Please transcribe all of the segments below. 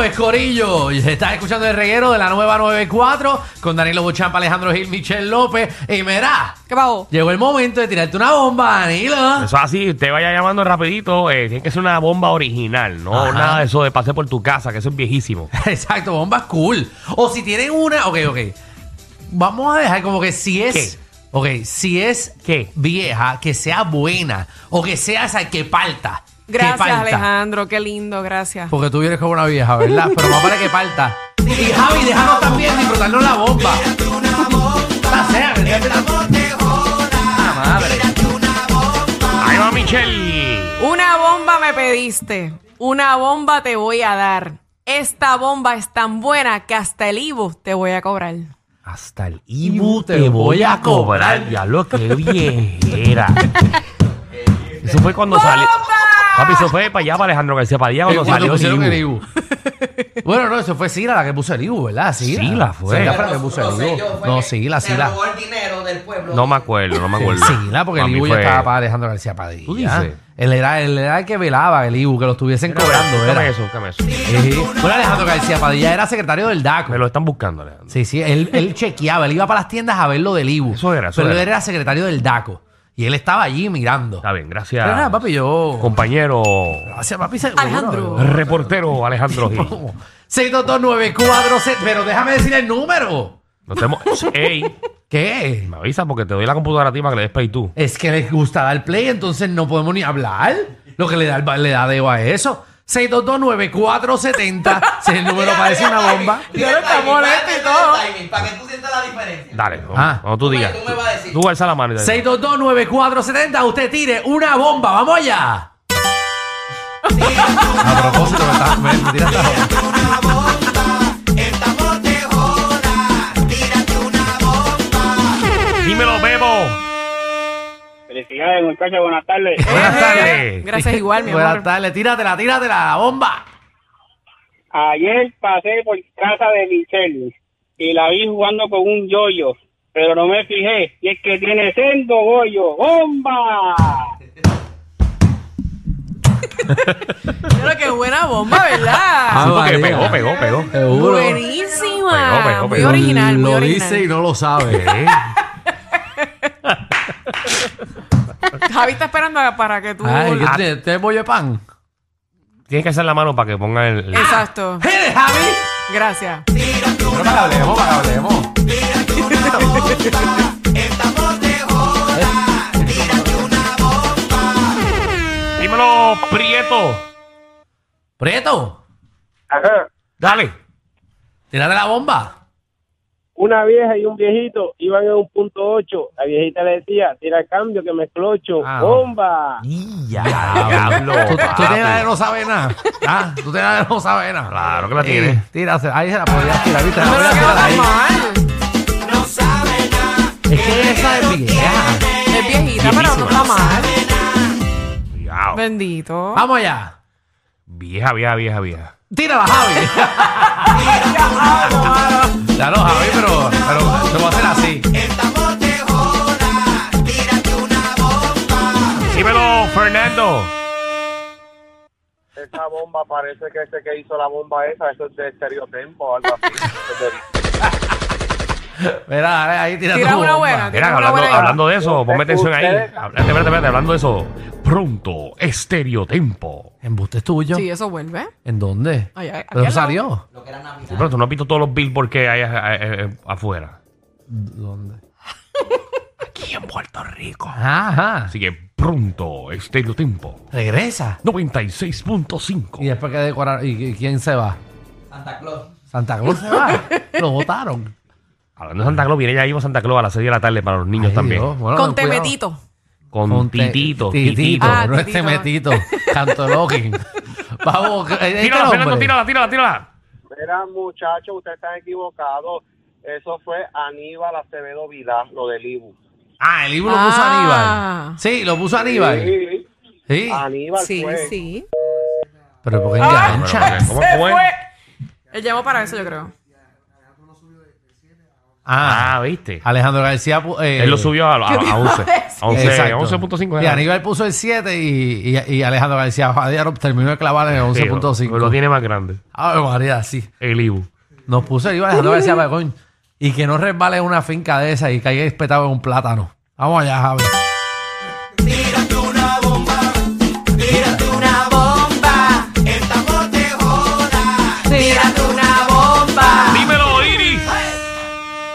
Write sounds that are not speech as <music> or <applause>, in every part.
sabes, Corillo. Estás escuchando el reguero de la nueva 94 con Danilo Bochampa, Alejandro Gil, Michelle López. Y mira, ¿Qué pasó? llegó el momento de tirarte una bomba, Danilo. Eso es así, te vaya llamando rapidito, eh, tiene que ser una bomba original, no Ajá. nada de eso de pase por tu casa, que eso es viejísimo. <laughs> Exacto, bombas cool. O si tienen una, ok, ok. Vamos a dejar como que si es. ¿Qué? Ok, si es ¿Qué? vieja, que sea buena. O que sea esa que que Gracias, parta. Alejandro. Qué lindo, gracias. Porque tú vienes como una vieja, ¿verdad? Pero más vale que parta. Y Javi, déjanos también disfrutarnos la bomba. La sea, que sea- Ah, madre. Ahí va Michelle. Una bomba me pediste. Una bomba te voy a dar. Esta bomba es tan buena que hasta el Ibu te voy a cobrar. Hasta el Ibu te voy a cobrar. Ya lo que viejera. <laughs> eso fue cuando salió. Papi, eso fue para allá, para Alejandro García Padilla, cuando Eh, cuando salió pusieron el el Ibu. Bueno, no, eso fue Sila la que puso el Ibu, ¿verdad? Sila, Sila fue. Sila fue la que puso el Ibu. No, Sila, se Sila. robó el dinero del pueblo. No me acuerdo, no me acuerdo. Sila, porque el Ibu ya estaba para Alejandro García Padilla. ¿Tú dices? Él era, él era el que velaba el Ibu, que lo estuviesen cobrando, ¿verdad? eso, búscame eso. Sí. Bueno, Alejandro García Padilla era secretario del DACO. Me lo están buscando, Alejandro. Sí, sí, él, él chequeaba, él iba para las tiendas a ver lo del Ibu. Eso era, eso Pero él era. era secretario del DACO. Y él estaba allí mirando. Está bien, gracias. Pero nada, papi, yo. Compañero Gracias, papi, seguro. Alejandro. reportero Alejandro Gil. <laughs> 6229470. Pero déjame decir el número. Nos tenemos. <laughs> Ey, ¿Qué? me avisa porque te doy la computadora a ti para que le des play tú. Es que les gusta dar play, entonces no podemos ni hablar. Lo que le da, el- le da debo a eso. 6229470. <laughs> Si el número parece una bomba. Yo no está molesto y todo. Para que tú sientas la diferencia. Dale, Ah. cuando tú digas. tú me vas a decir. Tú alza la mano y te 6229470. Usted tire una bomba. ¡Vamos allá! A propósito, me, está, me, me tiraste a- Dímelo, Bebo. Felicidades, muchachos, buenas tardes. <laughs> Buenas tardes. Gracias igual, mi Buenas amor. tardes. Tíratela, tíratela, la bomba. Ayer pasé por casa de Michelle y la vi jugando con un yoyo, pero no me fijé. Y es que tiene sendo goyo. ¡Bomba! <laughs> Pero qué buena bomba, ¿verdad? Ah, Sí, porque María. pegó, pegó, pegó. Seguro. Buenísima. Pegó, pegó, Muy pegó. original, muy Lo original. dice y no lo sabe. ¿Eh? Javi está esperando para que tú. Ay, ¿qué te, te bollo de pan? Tienes que hacer la mano para que ponga el. el- Exacto. ¡Eres Javi! Gracias. Pero para que hablemos, para que hablemos. Dímelo, Prieto. Prieto, Ajá. Dale. tírate la bomba. Una vieja y un viejito iban en un punto 8. La viejita le decía, tira el cambio que me clocho. Ah. ¡Bomba! <laughs> Ya, diablo. ¿Tú, tienes la de no sabe nada. Ah, tú tienes la de no sabe nada. Claro que la Eh, tiene. tírase, ahí se la podías tirar, ¿viste? La Pero no podías tirar ahí. tan mal. Es que esa es vieja. Es viejita, pero no está mal. Bendito. Vamos allá. Vieja, vieja, vieja, vieja. Tírala, Javi. <laughs> bomba parece que ese que hizo la bomba esa, eso es de estereotempo o algo así. <laughs> Mira, dale, ahí tira Tira tu una bomba. buena. Mira, Una hablando, buena hablando de eso, ponme atención ahí. Espérate, espérate, espérate, hablando de eso. Pronto, estereotempo. ¿Embuste es tuyo? Sí, eso vuelve. ¿En dónde? Ay, ay, ¿De aquí dónde salió? Lo que era Navidad. Sí, pero tú no has visto todos los billboards que hay eh, eh, eh, afuera. ¿Dónde? Aquí en Puerto Rico. Ajá. Así que pronto, estereotempo. Regresa. 96.5. ¿Y después que decorar? ¿Y quién se va? Santa Claus. ¿Santa Claus se va? <laughs> Lo votaron. Hablando de Santa Claus, viene ya mismo Santa Claus a las 6 de la tarde para los niños Ay, también. Dios, bueno, Con cuidado. temetito. Con, Con te- Titito. Titito. Titito. Ah, no Titito. este metito. Canto login. <laughs> Vamos. este Tírala, hombre. Fernando, tírala, tírala, tírala. Mira, muchachos, ustedes están equivocados. Eso fue Aníbal Acevedo Vidal, lo del Ibu. Ah, el libro lo puso Ah. Aníbal. Sí, lo puso Aníbal. Sí, Sí. Aníbal Sí, fue. sí. Pero ¿por qué Ah, engancha? ¿Cómo se fue? fue. Él llamó para eso, yo creo. Ah, Ah, ¿viste? Alejandro García. pu- eh, Él lo subió a, a, ¿qué a te iba a 11. decir? A 11, Exacto. 11.5. Y era. Aníbal puso el 7 y, y, y Alejandro García Jadiaro terminó de clavar en el Sí, 11.5. Lo tiene más grande. Ave María, sí. El Ibu. Nos puso el Alejandro García Pagón. Y que no resbale una finca de esa y caiga espetado en un plátano. Vamos allá, Javi. Una bomba. Tírate una bomba. Dímelo, Iris.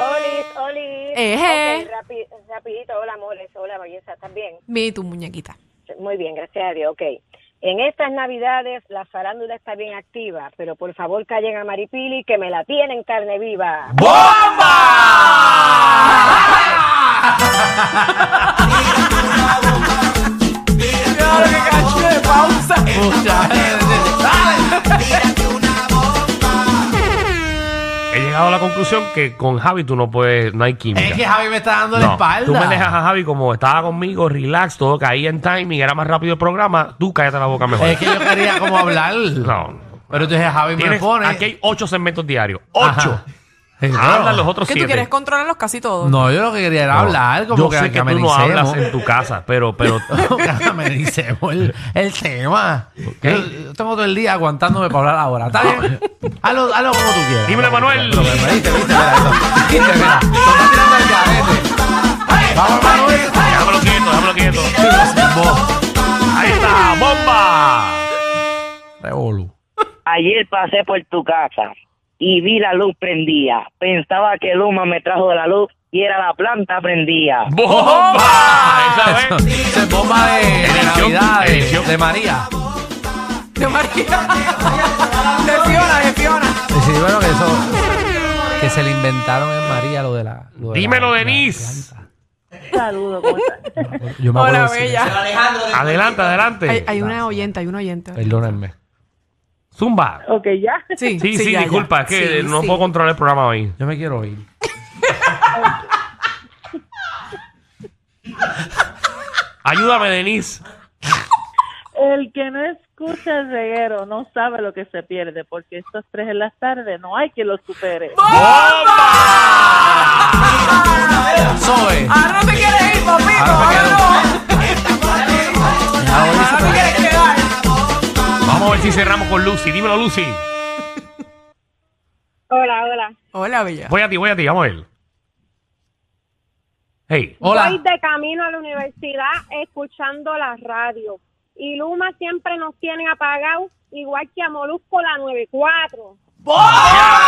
Olis, Olis. Eje. Ok, rapi- rapidito, hola, amores, hola, belleza, ¿estás bien? Mi tu muñequita. Muy bien, gracias a Dios, ok. En estas navidades la farándula está bien activa, pero por favor callen a Maripili que me la tienen carne viva. Claro <laughs> llegado a la conclusión que con Javi tú no puedes, no hay química. Es que Javi me está dando la No, espalda. tú me dejas a Javi como estaba conmigo, relax, todo caía en timing, era más rápido el programa. Tú cállate la boca mejor. Es que yo quería como hablar. No. Pero entonces Javi me Tienes- pone. aquí hay ocho segmentos diarios. ¡Ocho! Ajá. Hablan los otros Que tú siete. quieres controlarlos casi todos. No, yo lo que quería era No. hablar. Como Yo que, sé que, tú no hablas en tu casa, pero, pero <laughs> amenicemos el, el tema. Yo, yo tengo todo el día aguantándome para hablar ahora. ¿Está bien? hazlo, hazlo como tú quieras. Dímelo, Manuel. Pero, pero, viste, viste, mira eso. Viste, mira. Lo está tirando al garete. Vamos, Manuel. déjamelo quieto, déjamelo quieto. Ahí está, bomba. Revolu. Ayer pasé por tu casa y vi la luz prendía. Pensaba que Luma me trajo la luz y era la planta prendía. ¡Bomba! Esa es bomba de, de Navidad, de, de María. De María. De Fiona, de Fiona. Sí, bueno, que eso. Que se le inventaron en María lo de la. lo de Dímelo, la- Denise. Saludos, ¿cómo estás? Yo me acuerdo Hola, de- bella. Alejandro del Adelante, adelante. Hay, hay una oyente, hay un oyente. Perdónenme. Zumba. Ok, ya. <laughs> Sí, Sí, sí, ya, ya. disculpa, es que Sí, no sí. puedo controlar el programa hoy. Yo me quiero ir. <laughs> Ayúdame, Denise. El que no escucha el reguero no sabe lo que se pierde, porque estos tres en las tardes no hay que los supere. Soy. Ahora no te quieres ir, papito. Ahora no. Ahora Ahora te quieres. Vamos a ver si cerramos con Lucy. Dímelo, Lucy. Hola, hola. Hola, bella. Voy a ti, voy a ti, vamos a ver. Hey. Hola. Voy de camino a la universidad escuchando la radio. Y Luma siempre nos tiene apagados, igual que a Molusco la 94. Buenísimo.